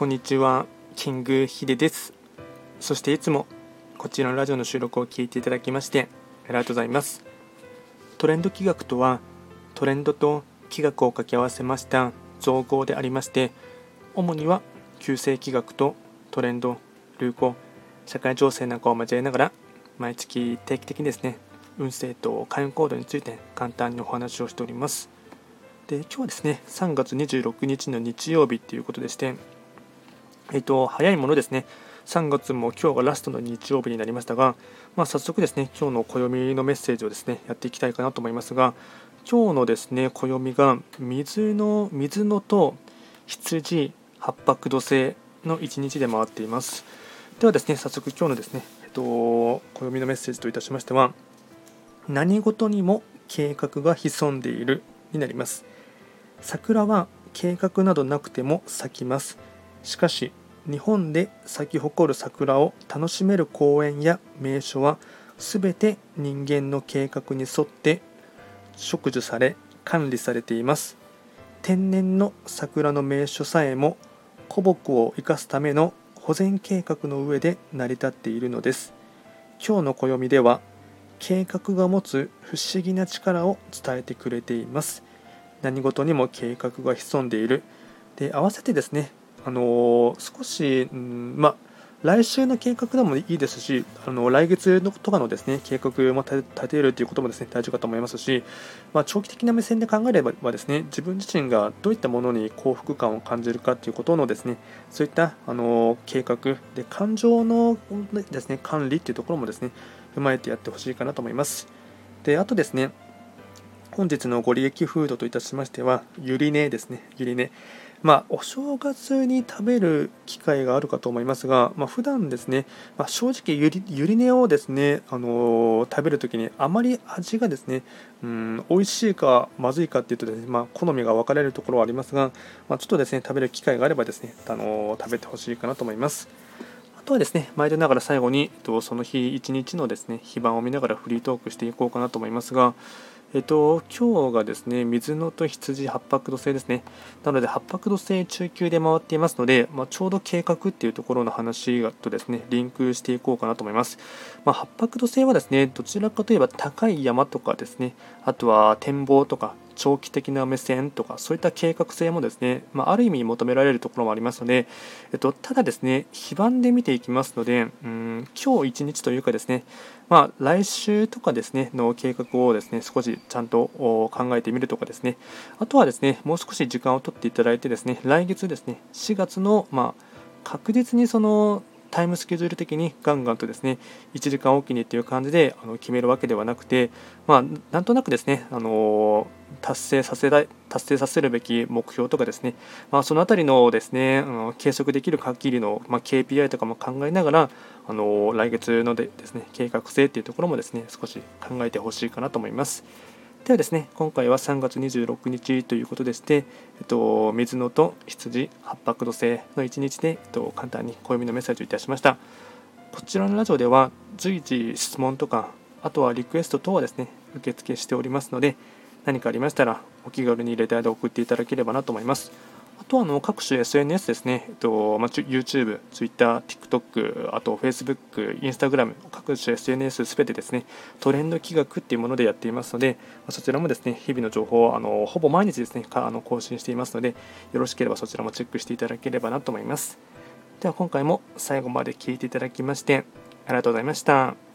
こんにちは、キングヒデです。そしていつもこちらのラジオの収録を聞いていただきましてありがとうございます。トレンド企画とは、トレンドと企画を掛け合わせました造語でありまして、主には旧世企画とトレンド、流行、社会情勢なんかを交えながら、毎月定期的にですね、運勢と開運行動について簡単にお話をしております。で今日はですね、3月26日の日曜日ということでして、えっと、早いものですね、3月も今日がラストの日曜日になりましたが、まあ、早速ですね、今日の暦のメッセージをですね、やっていきたいかなと思いますが、今日のですね、暦が水の、水のと羊、八白土星の1日で回っています。ではですね、早速今日のですね、えっと、暦のメッセージといたしましては、何事にも計画が潜んでいるになります。桜は計画などなくても咲きます。しかし日本で咲き誇る桜を楽しめる公園や名所は全て人間の計画に沿って植樹され管理されています。天然の桜の名所さえも古木を生かすための保全計画の上で成り立っているのです。今日の暦では計画が持つ不思議な力を伝えてくれています。何事にも計画が潜んでいる。で合わせてですねあの少し、うん、ま来週の計画でもいいですし、あの来月のとかのですね計画も立てるということもですね大事かと思いますし、まあ、長期的な目線で考えればですね自分自身がどういったものに幸福感を感じるかということのですねそういったあの計画で感情のですね管理というところもですね踏まえてやってほしいかなと思います。であとですね本日のご利益フードといたしましては、ゆり根ですね、ゆり根。まあ、お正月に食べる機会があるかと思いますが、まあ、普段ですね、まあ、正直ゆり、ゆり根をですね、あのー、食べるときにあまり味がですね、うん、美味しいかまずいかっていうとですね、まあ、好みが分かれるところはありますが、まあ、ちょっとですね、食べる機会があればですね、あのー、食べてほしいかなと思います。あとはですね、毎度ながら最後に、その日一日のですね、非番を見ながらフリートークしていこうかなと思いますが、えっと、今日がですね、水のと羊八白土星ですね。なので、八白土星中級で回っていますので、まあ、ちょうど計画っていうところの話とですね、リンクしていこうかなと思います。まあ、八白土星はですね、どちらかといえば高い山とかですね、あとは展望とか、長期的な目線とかそういった計画性もですね、まあ、ある意味求められるところもありますので、えっと、ただですね非番で見ていきますのでうん今日一日というかですね、まあ、来週とかですねの計画をですね少しちゃんと考えてみるとかですねあとはですねもう少し時間を取っていただいてですね来月ですね4月のまあ確実にそのタイムスケジュール的にガンガンとですね1時間おきにっていう感じであの決めるわけではなくて、まあ、なんとなくですね、あの達成させたい達成させるべき目標とかですね、まあ、そのあたりのですね、あの計測できる限りの、まあ、KPI とかも考えながら、あの来月のでですね計画性っていうところもですね少し考えてほしいかなと思います。ではですね、今回は3月26日ということでして、えっと、水野と羊、八白土星の1日で、えっと、簡単に暦のメッセージをいたしました。こちらのラジオでは随時質問とか、あとはリクエスト等はですね、受付しておりますので、何かありましたらお気軽にレターで送っていただければなと思います。あとはの各種 SNS ですね、えっとまあ、YouTube、Twitter、TikTok、あと Facebook、Instagram、各種 SNS すべてですね、トレンド企画っていうものでやっていますので、まそちらもですね、日々の情報をあのほぼ毎日ですねあの更新していますので、よろしければそちらもチェックしていただければなと思います。では今回も最後まで聴いていただきまして、ありがとうございました。